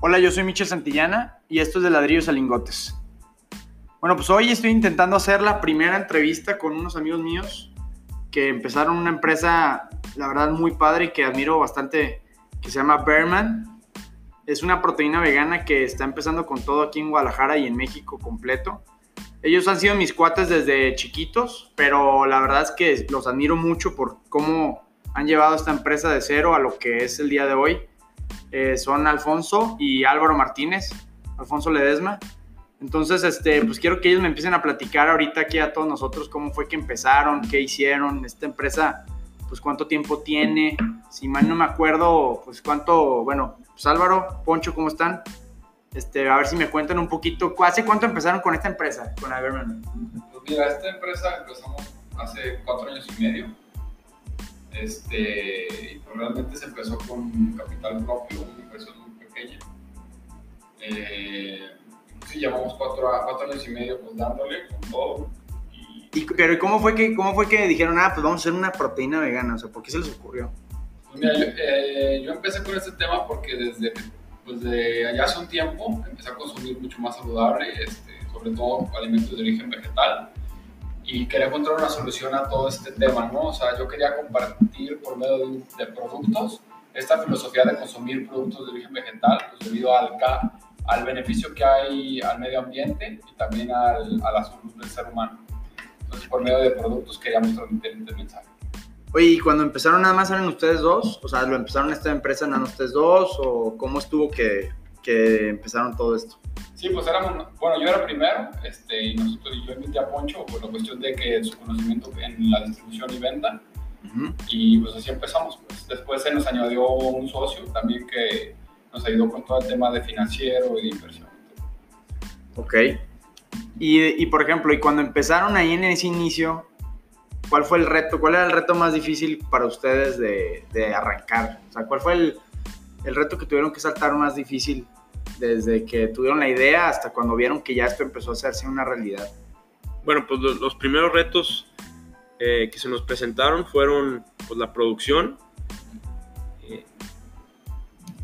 Hola, yo soy Michel Santillana y esto es de Ladrillos a Lingotes. Bueno, pues hoy estoy intentando hacer la primera entrevista con unos amigos míos que empezaron una empresa, la verdad, muy padre y que admiro bastante, que se llama Bearman. Es una proteína vegana que está empezando con todo aquí en Guadalajara y en México completo. Ellos han sido mis cuates desde chiquitos, pero la verdad es que los admiro mucho por cómo han llevado esta empresa de cero a lo que es el día de hoy. Eh, son Alfonso y Álvaro Martínez, Alfonso Ledesma. Entonces, este, pues quiero que ellos me empiecen a platicar ahorita aquí a todos nosotros cómo fue que empezaron, qué hicieron, esta empresa, pues cuánto tiempo tiene, si mal no me acuerdo, pues cuánto, bueno, pues Álvaro, Poncho, ¿cómo están? Este, a ver si me cuentan un poquito, ¿hace cuánto empezaron con esta empresa, con Averman? Pues mira, esta empresa empezamos hace cuatro años y medio, este, y pues realmente se empezó con capital propio, una inversión muy pequeña. Eh, sí, llevamos cuatro, cuatro, años y medio pues dándole con todo. Y, pero ¿cómo fue, que, cómo fue que dijeron, ah, pues vamos a hacer una proteína vegana? O sea, ¿por qué se les ocurrió? Pues mira, yo, eh, yo empecé con este tema porque desde, pues de allá hace un tiempo empecé a consumir mucho más saludable, este, sobre todo alimentos de origen vegetal y quería encontrar una solución a todo este tema, ¿no? O sea, yo quería compartir por medio de, de productos esta filosofía de consumir productos de origen vegetal, pues debido al, al beneficio que hay al medio ambiente y también al, a la salud del ser humano. Entonces, por medio de productos queríamos transmitir este mensaje. Oye, ¿y cuando empezaron nada más eran ustedes dos? O sea, ¿lo empezaron esta empresa más ustedes dos? ¿O cómo estuvo que, que empezaron todo esto? Sí, pues éramos, bueno, yo era primero, este, y nosotros, yo invité a Poncho por la cuestión de que su conocimiento en la distribución y venta, y pues así empezamos. Pues. Después se nos añadió un socio también que nos ayudó con todo el tema de financiero y de inversión. Ok. Y, y, por ejemplo, y cuando empezaron ahí en ese inicio, ¿cuál fue el reto? ¿Cuál era el reto más difícil para ustedes de, de arrancar? O sea, ¿cuál fue el, el reto que tuvieron que saltar más difícil desde que tuvieron la idea hasta cuando vieron que ya esto empezó a hacerse una realidad? Bueno, pues los, primeros retos eh, que se nos presentaron fueron pues, la producción.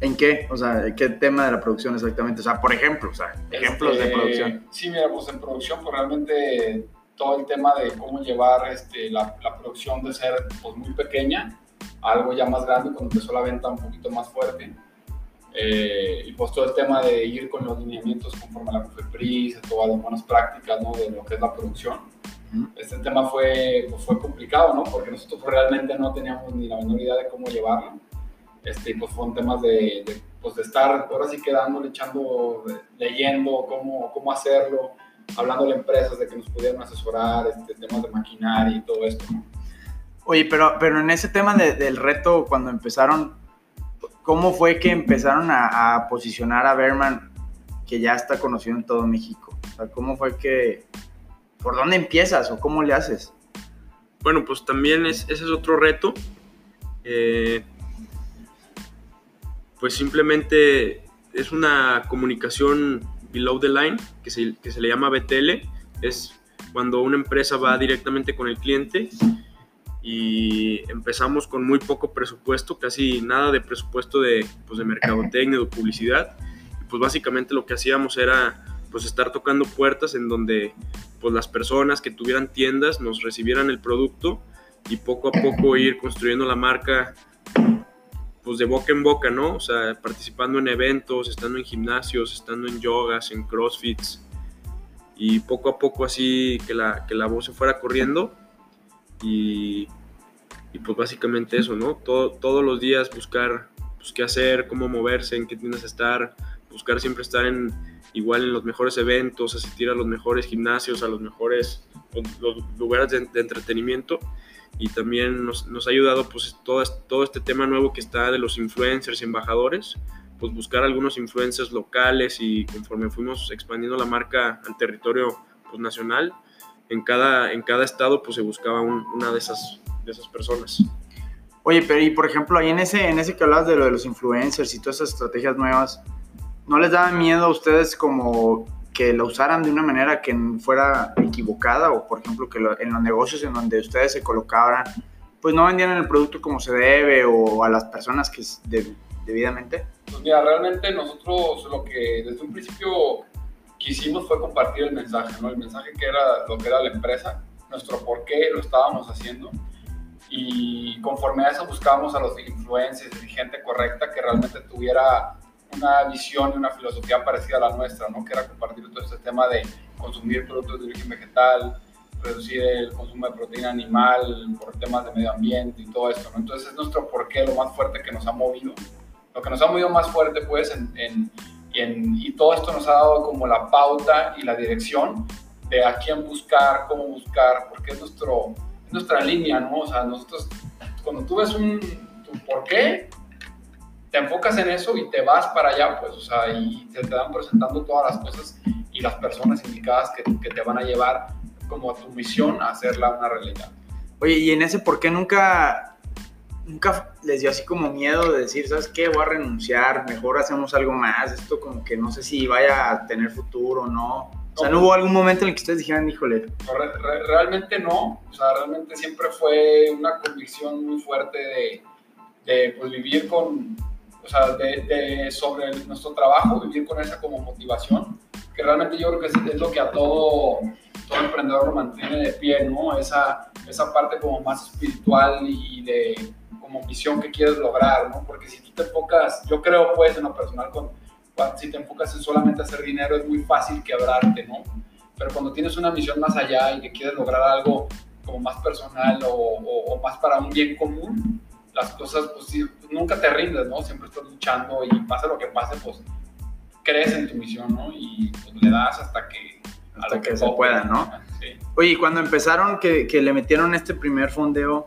¿En qué? O sea, ¿qué tema de la producción exactamente? O sea, por ejemplo, o sea, ejemplos de este, producción. Sí, mira, pues en producción, pues realmente todo el tema de cómo llevar este, la, la, producción de ser pues, muy pequeña a algo ya más grande cuando empezó la venta un poquito más fuerte. Eh, y pues todo el tema de ir con los lineamientos conforme a la COFEPRIS, todas las buenas prácticas ¿no? de lo que es la producción. Este tema fue, pues fue complicado, ¿no? Porque nosotros realmente no teníamos ni la menor idea de cómo llevarlo. Este, pues fueron temas de, de, pues de estar ahora sí quedando, echando, leyendo cómo, cómo hacerlo, hablando a empresas de que nos pudieran asesorar, este, temas de maquinaria y todo esto, ¿no? Oye, pero, pero en ese tema de, del reto, cuando empezaron, ¿Cómo fue que empezaron a, posicionar a Berman, que ya está conocido en todo México? O sea, ¿cómo fue que... ¿Por dónde empiezas o cómo le haces? Bueno, pues también es, ese es otro reto. Eh, pues simplemente es una comunicación below the line, que se, que se le llama BTL. Es cuando una empresa va directamente con el cliente y empezamos con muy poco presupuesto, casi nada de presupuesto de, pues, de mercadotecnia, de publicidad. Y pues básicamente lo que hacíamos era pues estar tocando puertas en donde pues las personas que tuvieran tiendas nos recibieran el producto y poco a poco ir construyendo la marca pues de boca en boca, ¿no? O sea, participando en eventos, estando en gimnasios, estando en yogas, en crossfits y poco a poco así que la, que la voz se fuera corriendo y, pues básicamente eso, ¿no? Todo, todos los días buscar pues, qué hacer, cómo moverse, en qué tienes estar, buscar siempre estar en igual en los mejores eventos, asistir a los mejores gimnasios, a los mejores pues, los lugares de, entretenimiento y también nos, nos, ha ayudado pues todo, todo este tema nuevo que está de los influencers y embajadores, pues buscar algunos influencers locales y conforme fuimos expandiendo la marca al territorio pues, nacional, en cada, en cada estado pues se buscaba una de esas, de esas personas. Oye, pero y por ejemplo, ahí en ese, en ese que hablabas de lo de los influencers y todas esas estrategias nuevas, ¿no les daba miedo a ustedes como que lo usaran de una manera que fuera equivocada? O por ejemplo, que en los negocios en donde ustedes se colocaban, pues no vendían el producto como se debe o a las personas que debidamente? Pues mira, realmente nosotros lo que desde un principio quisimos fue compartir el mensaje, ¿no? El mensaje que era lo que era la empresa, nuestro por qué lo estábamos haciendo y conforme a eso buscábamos a los influencers y gente correcta que realmente tuviera una visión y una filosofía parecida a la nuestra, ¿no? Que era compartir todo este tema de consumir productos de origen vegetal, reducir el consumo de proteína animal por temas de medio ambiente y todo esto, ¿no? Entonces es nuestro porqué lo más fuerte que nos ha movido. Lo que nos ha movido más fuerte, pues, en, en, y, y todo esto nos ha dado como la pauta y la dirección de a quién buscar, cómo buscar, porque es nuestro, nuestra línea, ¿no? O sea, nosotros, cuando tú ves un tu por qué, te enfocas en eso y te vas para allá, pues, o sea, y te, te van presentando todas las cosas y las personas indicadas que, que te van a llevar como a tu misión a hacerla una realidad. Oye, y en ese por qué nunca, nunca les dio así como miedo de decir, ¿sabes qué? Voy a renunciar, mejor hacemos algo más, esto como que no sé si vaya a tener futuro o no. O sea, ¿no hubo algún momento en el que ustedes dijeran, híjole, re- re- realmente no, o sea, realmente siempre fue una convicción muy fuerte de, de, pues, vivir con, o sea, de, de- sobre el- nuestro trabajo, vivir con esa como motivación, que realmente yo creo que es, es lo que a todo, todo emprendedor lo mantiene de pie, ¿no? Esa, esa parte como más espiritual y de como misión que quieres lograr, ¿no? Porque si tú te enfocas, yo creo pues en lo personal, con, cuando- si te enfocas en solamente hacer dinero es muy fácil quebrarte, ¿no? Pero cuando tienes una misión más allá y que quieres lograr algo como más personal o, o- o más para un bien común, las cosas, pues sí, nunca te rindes, ¿no? Siempre estás luchando y pase lo que pase, pues crees en tu misión, ¿no? Y pues, le das hasta que... a Hasta lo que se pueda, ¿no? Sí. Oye, cuando empezaron que, que le metieron este primer fondeo,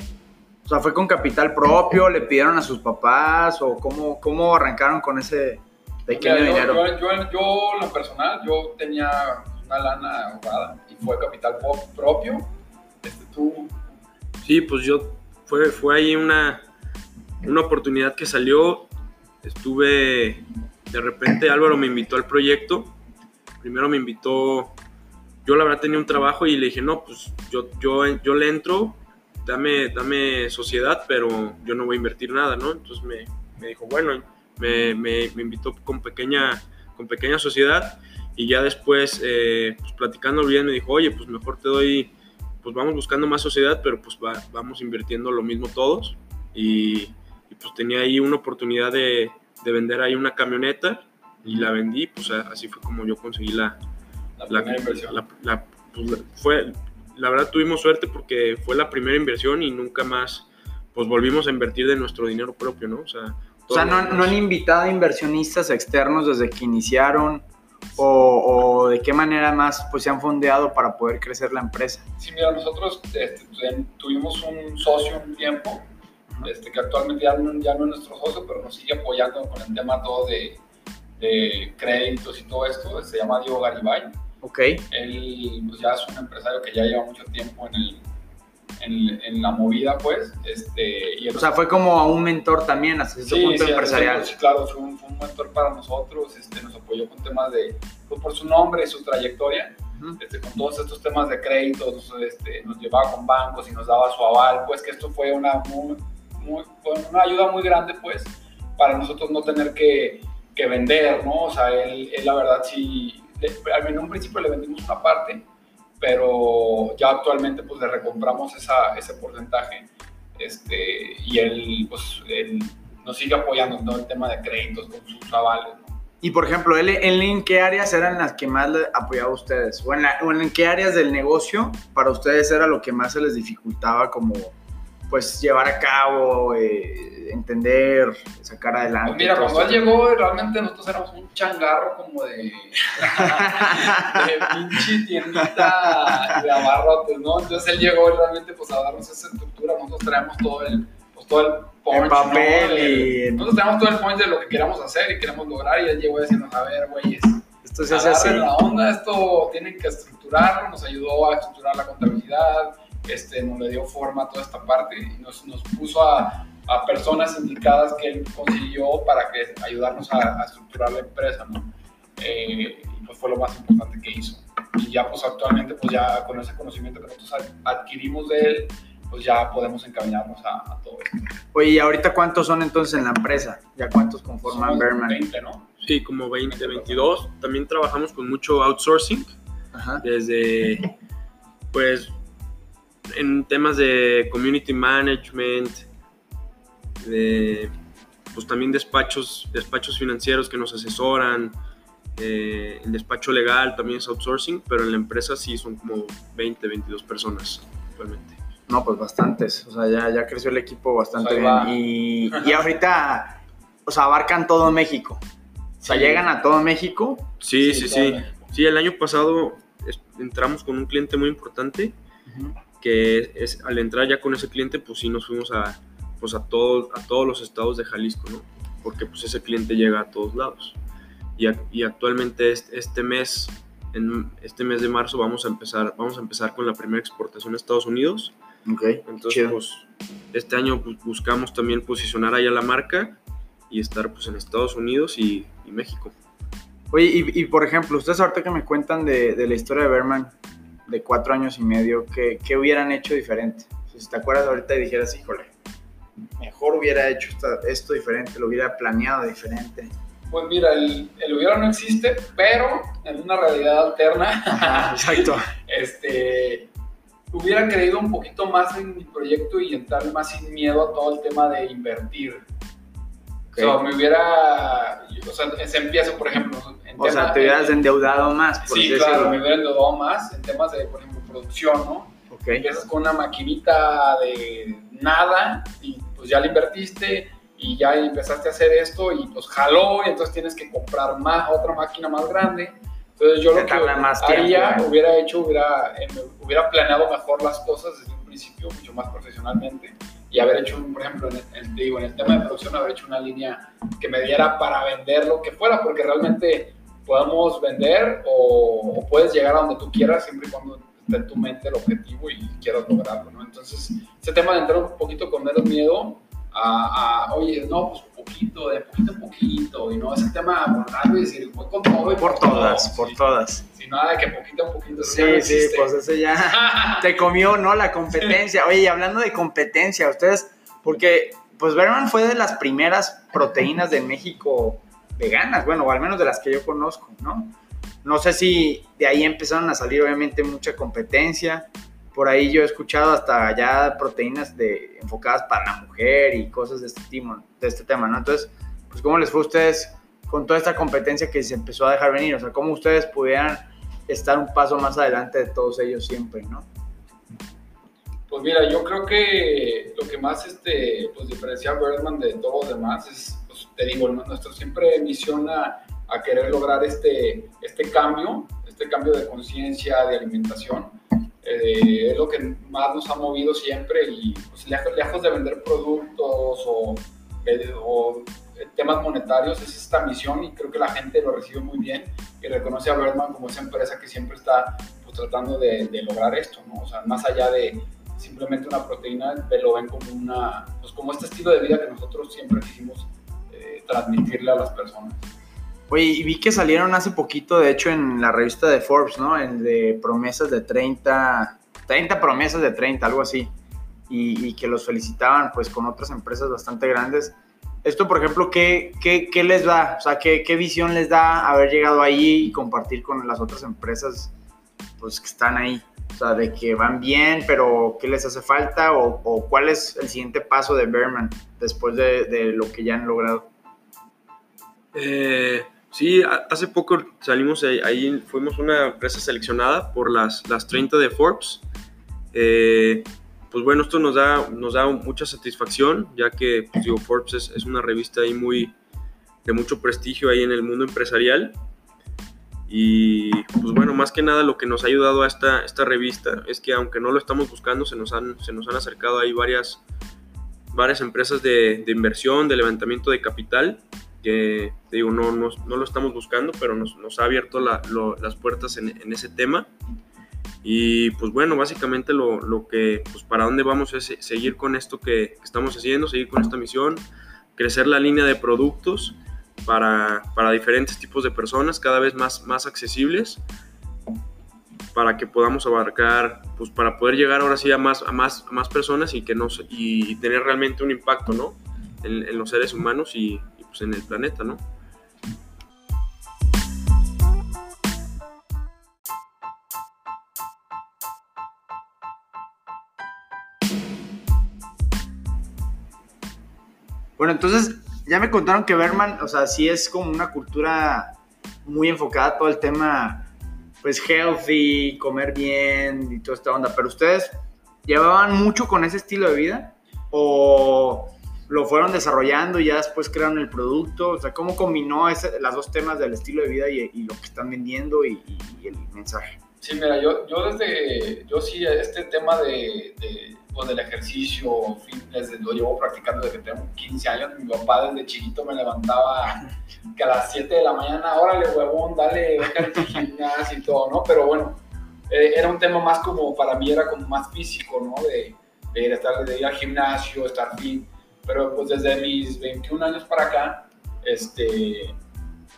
o sea, ¿fue con capital propio? ¿Le pidieron a sus papás? ¿O cómo, cómo arrancaron con ese pequeño Mira, yo, dinero? Yo, yo, yo, en lo personal, yo tenía una lana ahorrada y fue capital propio. Este, tú, Sí, pues yo, fue, fue ahí una, una oportunidad que salió. Estuve, de repente Álvaro me invitó al proyecto. Primero me invitó, yo la verdad tenía un trabajo y le dije, no, pues yo, yo, yo le entro, dame, dame sociedad, pero yo no voy a invertir nada, ¿no? Entonces me, me dijo, bueno, me, me, me invitó con pequeña, con pequeña sociedad y ya después, eh, pues platicando bien, me dijo, oye, pues mejor te doy pues vamos buscando más sociedad, pero pues va- vamos invirtiendo lo mismo todos. Y, y, pues tenía ahí una oportunidad de, de vender ahí una camioneta y la vendí, pues así fue como yo conseguí la... la, la, la- la- pues, la- fue, la verdad tuvimos suerte porque fue la primera inversión y nunca más pues volvimos a invertir de nuestro dinero propio, ¿no? O sea, O sea, ¿no, no han invitado a inversionistas externos desde que iniciaron? O, o de qué manera más pues, se han fondeado para poder crecer la empresa? Sí, mira, nosotros este, ten- tuvimos un socio un tiempo, este, que actualmente ya no, ya no es nuestro socio, pero nos sigue apoyando con el tema todo de, de créditos y todo esto. Se llama Diego Garibay. Ok. Él pues, ya es un empresario que ya lleva mucho tiempo en, el, en, en la movida, pues. Este, y él O sea, fue como un mentor también hasta cierto punto sí, empresarial. Sí, claro, fue un, fue un mentor para nosotros, este, nos apoyó con temas de, pues, por su nombre y su trayectoria, este, con todos estos temas de créditos, este, nos llevaba con bancos y nos daba su aval, pues que esto fue una, muy, muy- una ayuda muy grande, pues, para nosotros no tener que, que vender, ¿no? O sea, él, él la verdad sí, en un principio le vendimos una parte, pero ya actualmente pues le recompramos esa, ese porcentaje este, y él, pues, él nos sigue apoyando en todo el tema de créditos con sus avales. ¿no? Y por ejemplo, ¿él, él en qué áreas eran las que más le apoyaba a ustedes? ¿O en, la- o en qué áreas del negocio para ustedes era lo que más se les dificultaba como pues llevar a cabo, eh, entender, sacar adelante? Pues mira, cuando él llegó, realmente nosotros éramos un changarro como de, de pinche tiendita de abarrotes, ¿no? Entonces él llegó realmente pues a darnos esa estructura, nosotros traemos todo el, pues, todo el punch, papel y- Nosotros traemos todo el punch de lo que queramos hacer y queremos lograr y él llegó a decirnos, a ver, güeyes, Esto se hace así. la onda, esto tienen que estructurarlo, nos ayudó a estructurar la contabilidad, este, nos le dio forma a toda esta parte y nos, nos puso a, a personas indicadas que él consiguió para que ayudarnos a, a estructurar la empresa, ¿no? Eh, y pues fue lo más importante que hizo. Y ya pues actualmente pues ya con ese conocimiento que nosotros ad- adquirimos de él, pues ya podemos encaminarnos a, a todo esto. Oye, ¿y ahorita cuántos son entonces en la empresa? ¿Ya cuántos conforman Somos Berman? 20, ¿no? Sí, como 20, 22. También trabajamos con mucho outsourcing, Ajá. desde, pues, en temas de community management, de, pues también despachos, despachos financieros que nos asesoran, eh, el despacho legal también es outsourcing, pero en la empresa sí son como 20, 22 personas actualmente. No, pues bastantes. O sea, ya, ya creció el equipo bastante bien. Y, y ahorita, o sea, abarcan todo México. O sea, Sí. llegan a todo México. Sí, sí, sí. Sí, el año pasado es- entramos con un cliente muy importante que es, al entrar ya con ese cliente, pues sí nos fuimos a, pues a, todos, a todos los estados de Jalisco, ¿no? Porque pues ese cliente llega a todos lados. Y, ac- y actualmente este, este mes, en este mes de marzo vamos a empezar, vamos a empezar con la primera exportación a Estados Unidos. Ok. Entonces, pues este año pues, buscamos también posicionar allá la marca y estar pues en Estados Unidos y, y México. Oye, y, y, por ejemplo, ustedes ahorita que me cuentan de, de la historia de Berman, de cuatro años y medio, ¿qué, qué hubieran hecho diferente? O sea, si te acuerdas ahorita y dijeras, híjole, mejor hubiera hecho esta- esto diferente, lo hubiera planeado diferente. Pues mira, el, el hubiera no existe, pero en una realidad alterna, Ajá, exacto. este, hubiera creído un poquito más en mi proyecto y entrar más sin miedo a todo el tema de invertir. O sea, me hubiera, o sea, se empieza, por ejemplo, en O sea, tema- te hubieras endeudado más, por Sí, claro, decirlo. me hubiera endeudado más en temas de, por ejemplo, producción, ¿no? Ok. Empiezas con una maquinita de nada y pues ya le invertiste y ya empezaste a hacer esto y pues jaló y entonces tienes que comprar más, otra máquina más grande. Entonces yo lo que más haría, tiempo, ¿eh? hubiera hecho, hubiera, eh, hubiera planeado mejor las cosas desde un principio, mucho más profesionalmente y haber hecho, por ejemplo, en el, digo, en el tema de producción, haber hecho una línea que me diera para vender lo que fuera, porque realmente podamos vender o, o puedes llegar a donde tú quieras siempre y cuando esté en tu mente el objetivo y quieras lograrlo, ¿no? Entonces, ese tema de entrar un poquito con menos miedo a, a, oye, no, pues poquito, de poquito en poquito, y no ese tema abordarlo y decir, voy con todo y Por todas, todo, por sí. todas. Sí, nada de que poquito en poquito, eso ya no Sí, sí, pues ese ya te comió, ¿no? La competencia. Oye, y hablando de competencia, ustedes, porque pues Berman fue de las primeras proteínas de México veganas, bueno, o al menos de las que yo conozco, ¿no? No sé si de ahí empezaron a salir obviamente mucha competencia. Por ahí yo he escuchado hasta ya proteínas de, enfocadas para la mujer y cosas de este, de este tema, ¿no? Entonces, pues ¿cómo les fue a ustedes con toda esta competencia que se empezó a dejar venir? O sea, ¿cómo ustedes pudieran estar un paso más adelante de todos ellos siempre, ¿no? Pues mira, yo creo que lo que más este, pues, diferencia a Birdman de todos los demás es, pues, te digo, nuestro siempre misión a, a querer lograr este, este cambio, este cambio de conciencia, de alimentación. Eh, es lo que más nos ha movido siempre y pues, lejos, lejos de vender productos o, de- o temas monetarios, es esta misión y creo que la gente lo recibe muy bien y reconoce a Birdman como esa empresa que siempre está pues, tratando de, de lograr esto, ¿no? O sea, más allá de simplemente una proteína, lo ven como, una, pues, como este estilo de vida que nosotros siempre quisimos eh, transmitirle a las personas. Oye, y vi que salieron hace poquito, de hecho, en la revista de Forbes, ¿no? El de promesas de 30, 30 promesas de 30, algo así. Y, y que los felicitaban, pues, con otras empresas bastante grandes. Esto, por ejemplo, ¿qué, qué, qué les da? O sea, ¿qué, ¿qué visión les da haber llegado ahí y compartir con las otras empresas, pues, que están ahí? O sea, de que van bien, pero ¿qué les hace falta? ¿O, o cuál es el siguiente paso de Berman después de, de lo que ya han logrado? Eh, sí, hace poco salimos ahí, fuimos una empresa seleccionada por las, las 30 de Forbes. Eh, pues bueno, esto nos da, nos da mucha satisfacción, ya que pues Forbes es, es una revista ahí muy, de mucho prestigio ahí en el mundo empresarial. Y pues bueno, más que nada lo que nos ha ayudado a esta, esta revista es que aunque no lo estamos buscando, se nos han, se nos han acercado ahí varias, varias empresas de inversión, de levantamiento de capital, que te digo, no, no, no lo estamos buscando, pero nos, nos ha abierto la- lo- las puertas en, en ese tema. Y pues bueno, básicamente lo, lo que, pues para dónde vamos es se- seguir con esto que, que estamos haciendo, seguir con esta misión, crecer la línea de productos para, para diferentes tipos de personas, cada vez más, más accesibles, para que podamos abarcar, pues para poder llegar ahora sí a más, a más, a más personas y, que no, y tener realmente un impacto, ¿no? En, en los seres humanos y, pues en el planeta, ¿no? Bueno, entonces ya me contaron que Berman, o sea, sí es como una cultura muy enfocada todo el tema, pues healthy, comer bien y toda esta onda. Pero ustedes llevaban mucho con ese estilo de vida o lo fueron desarrollando y ya después crearon el producto. O sea, ¿cómo combinó ese, las dos temas del estilo de vida y, y lo que están vendiendo y, y, el mensaje? Sí, mira, yo, yo desde, yo sí, este tema de, de pues, del ejercicio, fitness, lo llevo practicando desde que tengo 15 años. Mi papá desde chiquito me levantaba que a las 7 de la mañana, órale, huevón, dale, vete gimnasio y todo, ¿no? Pero bueno, eh, era un tema más como, para mí era como más físico, ¿no? De, de, estar, de ir al gimnasio, estar fit. Pero pues desde mis 21 años para acá, este,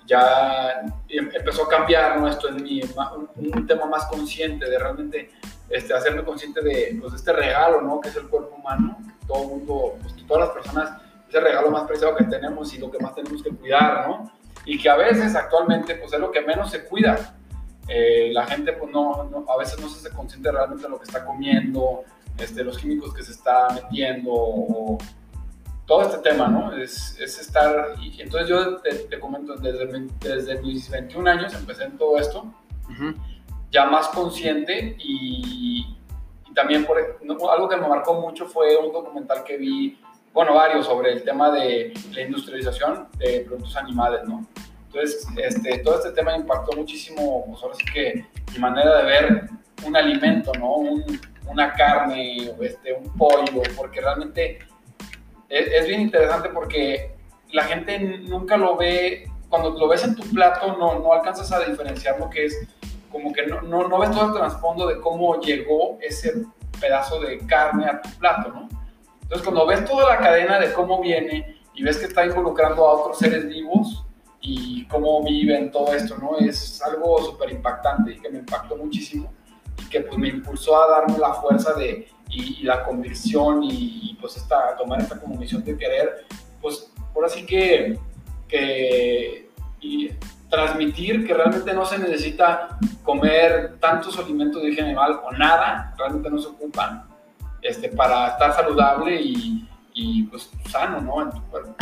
ya empezó a cambiar ¿no? esto en mí, un, un, tema más consciente de realmente este, hacerme consciente de, pues, este regalo, ¿no? Que es el cuerpo humano, que todo mundo, pues, que todas las personas, es el regalo más preciado que tenemos y lo que más tenemos que cuidar, ¿no? Y que a veces actualmente, pues es lo que menos se cuida. Eh, la gente, pues no, no, a veces no se hace consciente realmente de lo que está comiendo, este, los químicos que se está metiendo, o, todo este tema, ¿no? Es, es estar, y entonces yo te, te comento, desde, desde, mis 21 años empecé en todo esto, uh -huh. ya más consciente y, y también por, algo que me marcó mucho fue un documental que vi, bueno, varios, sobre el tema de la industrialización de productos animales, ¿no? Entonces, este, todo este tema impactó muchísimo, pues ahora sí que mi manera de ver un alimento, ¿no? Un, una carne, este, un pollo, porque realmente es, es, bien interesante porque la gente nunca lo ve, cuando lo ves en tu plato no, no alcanzas a diferenciar lo que es, como que no, no, no ves todo el trasfondo de cómo llegó ese pedazo de carne a tu plato, ¿no? Entonces cuando ves toda la cadena de cómo viene y ves que está involucrando a otros seres vivos y cómo viven todo esto, ¿no? Es algo súper impactante y que me impactó muchísimo y que pues me impulsó a darme la fuerza de y, y la convicción y, y, pues esta, tomar esta como misión de querer, pues por así que, que y transmitir que realmente no se necesita comer tantos alimentos de origen animal o nada, realmente no se ocupan este, para estar saludable y, y pues sano, ¿no? En tu cuerpo.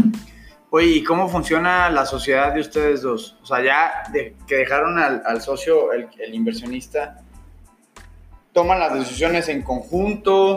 Oye, ¿y cómo funciona la sociedad de ustedes dos? O sea, ya de, que dejaron al, al socio, el, el inversionista, toman las decisiones en conjunto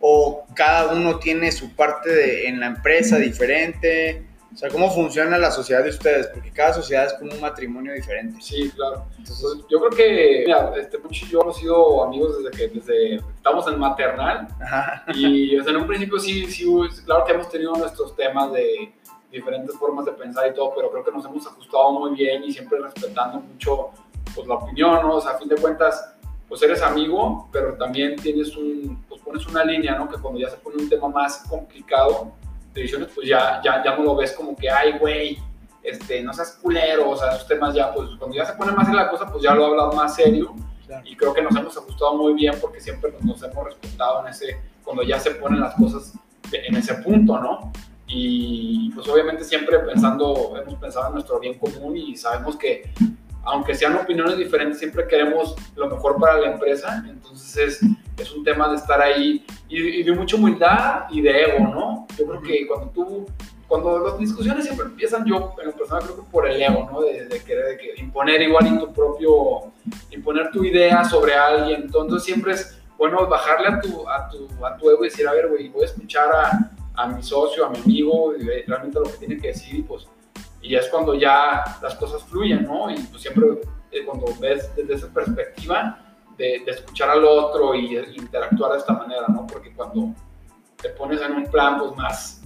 o cada uno tiene su parte de, en la empresa diferente? O sea, ¿cómo funciona la sociedad de ustedes? Porque cada sociedad es como un matrimonio diferente. Sí, claro. Entonces, yo creo que, mira, este Puchi y yo hemos sido amigos desde que desde, estamos en maternal. Ajá. Y o sea, en un principio sí, sí, claro que hemos tenido nuestros temas de diferentes formas de pensar y todo, pero creo que nos hemos ajustado muy bien y siempre respetando mucho pues, la opinión, ¿no? O sea, a fin de cuentas, pues eres amigo, pero también tienes un, pues pones una línea, ¿no? Que cuando ya se pone un tema más complicado de decisiones, pues ya, ya, ya no lo ves como que, ay, güey, este, no seas culero, o sea, esos temas ya, pues cuando ya se pone más en la cosa, pues ya lo he hablado más serio. Claro. Y creo que nos hemos ajustado muy bien porque siempre nos hemos respetado en ese, cuando ya se ponen las cosas en ese punto, ¿no? Y pues obviamente siempre pensando, hemos pensado en nuestro bien común y sabemos que aunque sean opiniones diferentes, siempre queremos lo mejor para la empresa. Entonces es, es un tema de estar ahí y, y, de mucha humildad y de ego, ¿no? Yo creo que cuando tú, cuando las discusiones siempre empiezan, yo en lo personal creo que por el ego, ¿no? De, de querer de que imponer igual en tu propio, imponer tu idea sobre alguien. Entonces siempre es bueno bajarle a tu, a tu, a tu ego y decir, a ver, güey, voy a escuchar a, a mi socio, a mi amigo, y realmente lo que tiene que decir y pues y es cuando ya las cosas fluyen, ¿no? Y pues siempre eh, cuando ves desde esa perspectiva de, de, escuchar al otro y interactuar de esta manera, ¿no? Porque cuando te pones en un plan, pues más,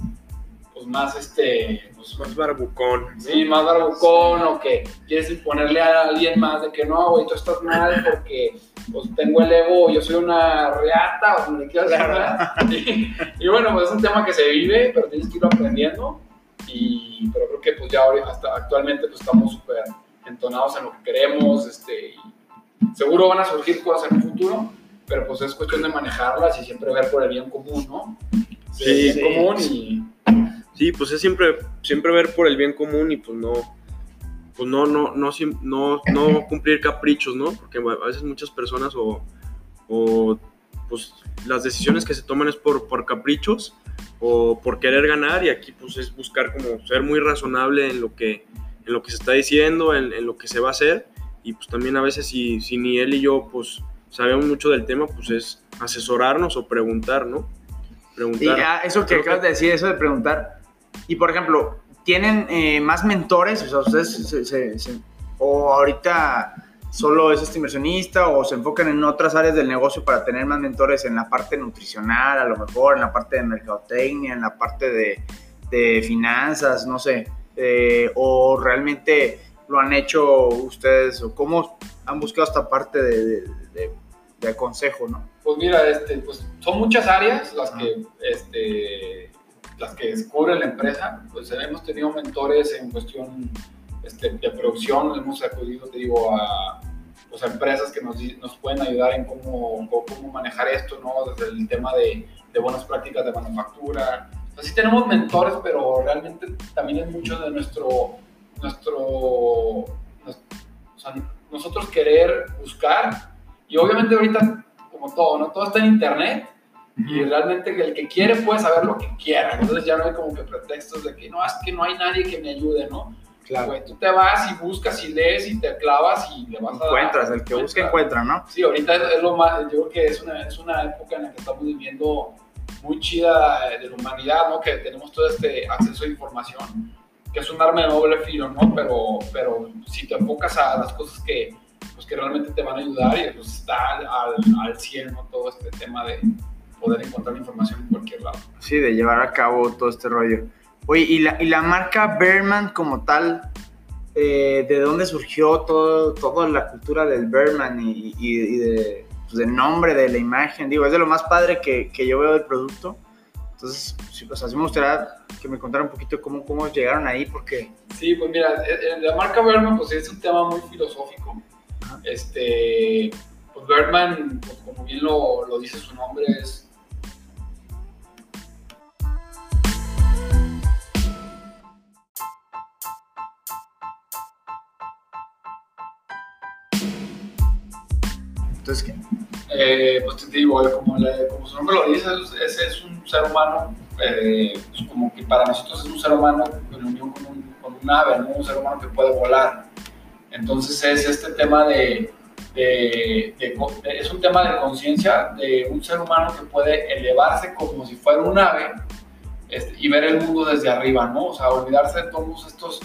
pues más este... Pues, más barbucón. Sí, más barbucón o que quieres imponerle a alguien más de que no, güey, tú estás mal porque pues tengo el ego, yo soy una reata o como le quieras llamar. y, y bueno, pues es un tema que se vive, pero tienes que ir aprendiendo y, pero creo que pues ya hasta actualmente pues estamos súper entonados en lo que queremos este, y seguro van a surgir cosas en un futuro, pero pues es cuestión de manejarlas y siempre ver por el bien común, ¿no? Sí, el bien sí, común sí. y Sí, pues es siempre, siempre ver por el bien común y pues no, pues no, no, no, no, no cumplir caprichos, ¿no? Porque a veces muchas personas o, o, pues las decisiones que se toman es por, por caprichos o por querer ganar y aquí pues es buscar como ser muy razonable en lo que, en lo que se está diciendo, en, en lo que se va a hacer y pues también a veces si, si ni él y yo pues sabemos mucho del tema, pues es asesorarnos o preguntar, ¿no? Y Preguntar. ya, eso que acabas de decir, eso de preguntar. Y por ejemplo, ¿tienen eh, más mentores? O sea, ustedes se, se- se- o ahorita solo es este inversionista o se enfocan en otras áreas del negocio para tener más mentores en la parte nutricional, a lo mejor, en la parte de mercadotecnia, en la parte de, de finanzas, no sé. Eh, o realmente lo han hecho ustedes o cómo han buscado esta parte de, de, de- de consejo, ¿no? Pues mira, este, pues son muchas áreas las que, este, las que cubre la empresa. Pues hemos tenido mentores en cuestión este, de producción, hemos acudido, te digo, a, pues, a empresas que nos, nos pueden ayudar en cómo, cómo, cómo manejar esto, ¿no? Desde el tema de, de buenas prácticas de manufactura. Así tenemos mentores, pero realmente también es mucho de nuestro, nuestro, nues- o sea, nosotros querer buscar y obviamente ahorita, como todo, ¿no? Todo está en internet y realmente el que quiere puede saber lo que quiera. Entonces ya no hay como que pretextos de que no, es que no hay nadie que me ayude, ¿no? Güey, tú te vas y buscas y lees y te clavas y le vas a dar- Encuentras, el que busca encuentra, ¿¿no? Sí, ahorita es, es lo más, yo creo que es una, es una época en la que estamos viviendo muy chida de la humanidad, ¿no? Que tenemos todo este acceso a información, que es un arma de doble filo, ¿no? Pero, pero si te enfocas a las cosas que, pues, que realmente te van a ayudar y pues está al, al, al 100, ¿no? Todo este tema de poder encontrar información en cualquier lado. Sí, de llevar a cabo todo este rollo. Oye, ¿y la, y la marca Bearman como tal, eh, de dónde surgió todo, toda la cultura del Bearman y, y- y de, pues, del nombre, de la imagen? Digo, es de lo más padre que, que yo veo del producto. Entonces, sí, pues así me gustaría que me contara un poquito cómo, cómo llegaron ahí, porque... Sí, pues mira, eh, eh, la marca Berman pues es un tema muy filosófico. Ajá. Este, pues Berman, pues, como bien lo, lo dice su nombre, es ¿qué? Eh, pues te digo, como, le- como su nombre lo dice, es, es- un ser humano, eh, pues como que para nosotros es un ser humano en unión con un, con un ave, ¿no? un ser humano que puede volar. Entonces es este tema de, de- de de- es un tema de conciencia de un ser humano que puede elevarse como si fuera un ave este, y ver el mundo desde arriba, ¿no? O sea, olvidarse de todos estos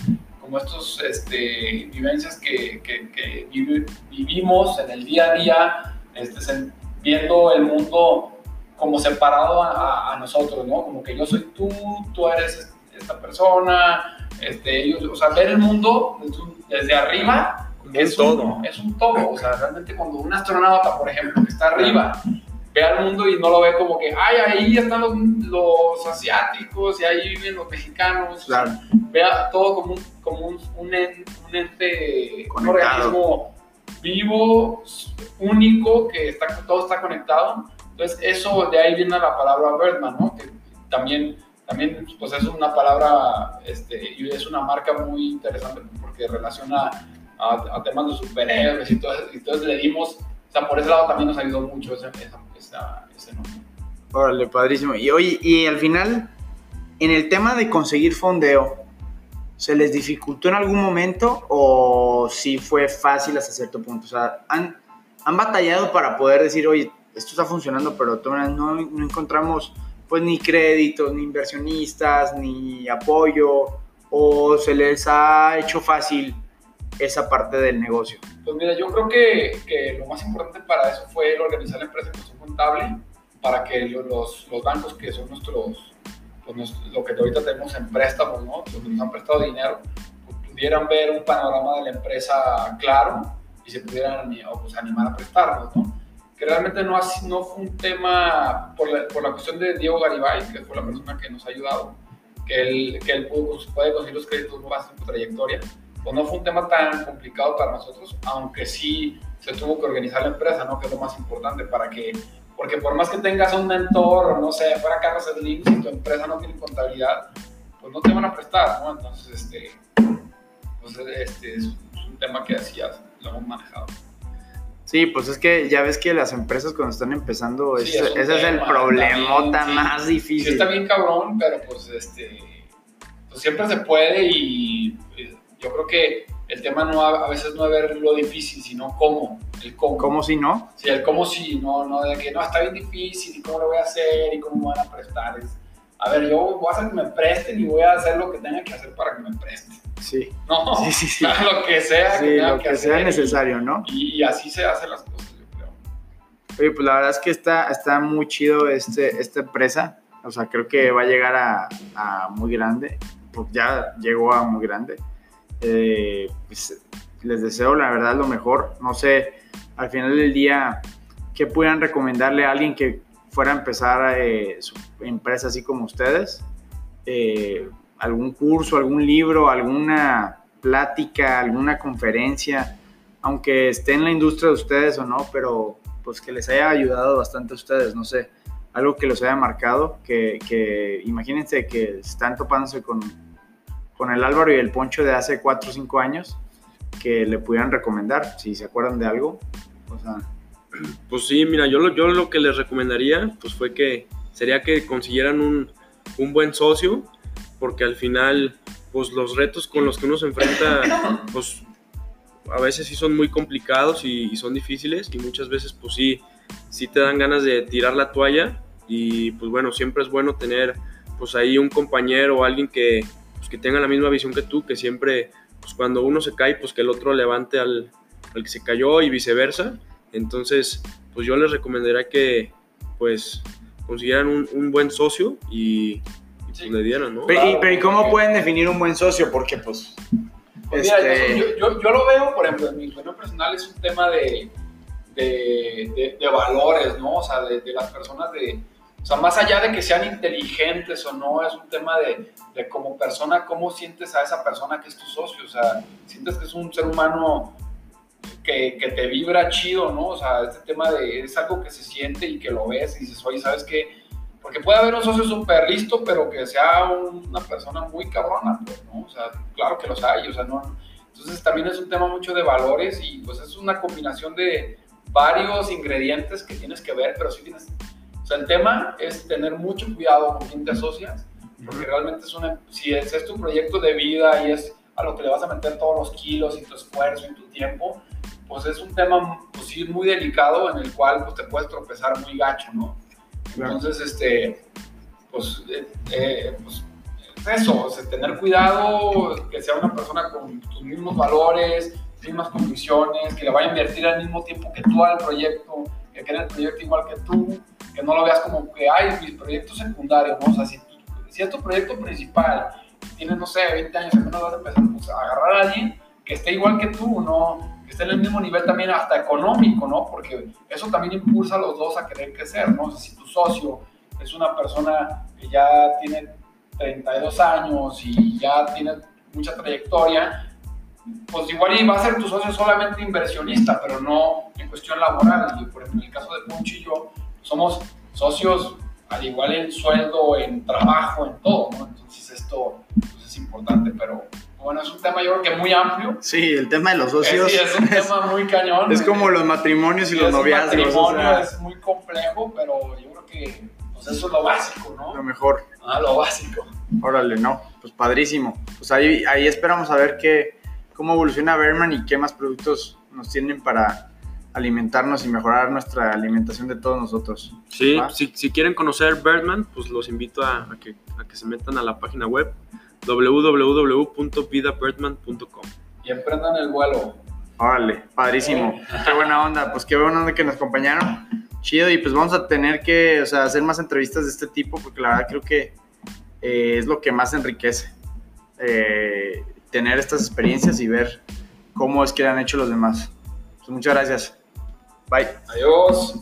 como estos este, vivencias que, que- que vivi- vivimos en el día a día, este, viendo el mundo como separado a, a- nosotros, ¿no? Como que yo soy tú, tú eres es- esta persona, este, ellos, o sea, ver el mundo desde, un- desde arriba es un un, todo. es un todo, o sea, realmente cuando un astronauta, por ejemplo, que está arriba, ve al mundo y no lo ve como que, ay, ahí están los, los asiáticos y ahí viven los mexicanos, Claro. vea todo como un, como un, un un ente, un Conectado. organismo vivo, único, que está, todo está conectado. Entonces, eso, de ahí viene la palabra Birdman, ¿no? Que también, también pues es una palabra, este, y es una marca muy interesante porque relaciona a, a temas de superhéroes y todo eso. Y Entonces le dimos, sea, por ese lado también nos ayudó mucho ese, ese nombre. Órale, padrísimo. Y oye, y al final, en el tema de conseguir fondeo, ¿se les dificultó en algún momento o sí fue fácil hasta cierto punto? O sea, ¿han, han batallado para poder decir, oye, esto está funcionando, pero no, no encontramos pues ni créditos, ni inversionistas, ni apoyo, o se les ha hecho fácil esa parte del negocio? Pues mira, yo creo que, que lo más importante para eso fue el organizar la empresa en cuestión contable, para que lo- los, los bancos que son nuestros, pues nos- lo que ahorita tenemos en préstamos, ¿no? Que nos han prestado dinero, pues, pudieran ver un panorama de la empresa claro y se pudieran pues, animar a prestarnos, ¿no? Que realmente no, ha si- no fue un tema por la, por la cuestión de Diego Garibay, que fue la persona que nos ha ayudado, que él, que él pudo, puede conseguir los créditos más en su trayectoria, pues no fue un tema tan complicado para nosotros, aunque sí se tuvo que organizar la empresa, ¿no? Que es lo más importante para que, porque por más que tengas un mentor, no sé, fuera Carlos Slim, si tu empresa no tiene contabilidad, pues no te van a prestar, ¿no? Entonces, este, pues este es un tema que así lo hemos manejado. Sí, pues es que ya ves que las empresas cuando están empezando, Sí, ese, es un ese es el tema, problemota sí. más Sí difícil. está bien cabrón, pero pues este, pues siempre se puede y yo creo que el tema no a, veces no es ver lo difícil, sino cómo, el cómo. ¿Cómo si no? Sí, el cómo sí, no, no de que no, está bien difícil y cómo lo voy a hacer y cómo me van a prestar. Es, a ver, yo voy a hacer que me presten y voy a hacer lo que tenga que hacer para que me presten. Sí. No, Sí, sí, sí. lo que sea que Sí, tenga lo que, que sea hacer y- necesario, ¿no? Y, y así se hacen las cosas, yo creo. Oye, pues la verdad es que está, está muy chido este, esta empresa. O sea, creo que va a llegar a, a muy grande. Pues ya llegó a muy grande. Eh, pues, les deseo la verdad lo mejor. No sé, al final del día, ¿qué pudieran recomendarle a alguien que fuera a empezar eh, su empresa así como ustedes? Eh, ¿Algún curso, algún libro, alguna plática, alguna conferencia? Aunque esté en la industria de ustedes o no, pero pues que les haya ayudado bastante a ustedes, no sé, algo que los haya marcado, que, que imagínense que están topándose con, con el Álvaro y el Poncho de hace 4 o 5 años, que le pudieran recomendar, si se acuerdan de algo, o sea, Pues sí, mira, yo lo, yo lo que les recomendaría, pues fue que sería que consiguieran un, un buen socio, porque al final, pues los retos con los que uno se enfrenta, pues a veces sí son muy complicados y, y son difíciles, y muchas veces, pues sí, sí te dan ganas de tirar la toalla, y pues bueno, siempre es bueno tener, pues ahí un compañero o alguien que, pues, que tenga la misma visión que tú, que siempre, pues cuando uno se cae, pues que el otro levante al, al que se cayó y viceversa. Entonces, pues yo les recomendaría que pues consiguieran un, un buen socio y, y, pues Sí. le dieran, ¿no? pero, y, Claro, pero ¿y cómo porque- pueden definir un buen socio? Porque pues, Pues mira, este, yo, yo- yo lo veo, por ejemplo, en mi opinión personal es un tema de, de, de- de valores, ¿no? O sea, de, de las personas de... O sea, más allá de que sean inteligentes o no, es un tema de, de como persona, cómo sientes a esa persona que es tu socio. O sea, sientes que es un ser humano que, que te vibra chido, ¿no? O sea, este tema de... Es algo que se siente y que lo ves y dices, oye, ¿sabes qué? Porque puede haber un socio súper listo, pero que sea un- una persona muy cabrona, pues, ¿no? O sea, claro que los hay, o sea, no... Entonces también es un tema mucho de valores y pues es una combinación de varios ingredientes que tienes que ver, pero sí tienes... O sea, el tema es tener mucho cuidado con quién te asocias, porque realmente es una... Si es, es tu proyecto de vida y es a lo que le vas a meter todos los kilos y tu esfuerzo y tu tiempo, pues es un tema, pues sí, muy delicado en el cual pues te puedes tropezar muy gacho, ¿no? Claro. Entonces, este, pues, eh, eh, pues, es eso, o sea, tener cuidado, que sea una persona con tus mismos valores, mismas convicciones, que le vaya a invertir al mismo tiempo que tú al proyecto, que quiera el proyecto igual que tú, que no lo veas como que, ay, mi proyecto secundario, ¿no? O sea, si, tú- si es tu proyecto principal, tienes, no sé, 20 años, apenas vas a empezar pues, a agarrar a alguien que esté igual que tú, ¿no? Que esté en el mismo nivel también hasta económico, ¿no? Porque eso también impulsa a los dos a querer crecer, ¿no? O sea, si tu socio es una persona que ya tiene 32 años y ya tiene mucha trayectoria, pues igual va a ser tu socio solamente inversionista, pero no en cuestión laboral. Y por ejemplo, en el caso de Poncho y yo, somos socios al igual en sueldo, en trabajo, en todo, ¿no? Entonces esto pues, es importante, pero bueno, es un tema yo creo que muy amplio. sí, el tema de los socios sí, es un tema muy cañón. es como los matrimonios y Sí, los noviazgos, o matrimonio, sea, es muy complejo, pero yo creo que pues, eso es lo básico, lo ¿no? mejor. Ah, lo básico. Órale, no, pues padrísimo. Pues ahí, ahí esperamos a ver qué, cómo evoluciona Berman y qué más productos nos tienen para alimentarnos y mejorar nuestra alimentación de todos nosotros. Sí, si, si quieren conocer Birdman, pues los invito a, a que, a que se metan a la página web www.vidabirdman.com. Y emprendan el vuelo. Órale, padrísimo. Qué buena onda, pues qué buena onda que nos acompañaron. Chido, y pues vamos a tener que o sea, hacer más entrevistas de este tipo porque la verdad creo que eh, es lo que más enriquece. Eh, tener estas experiencias y ver cómo es que han hecho los demás. Pues muchas gracias. Bye. Adiós.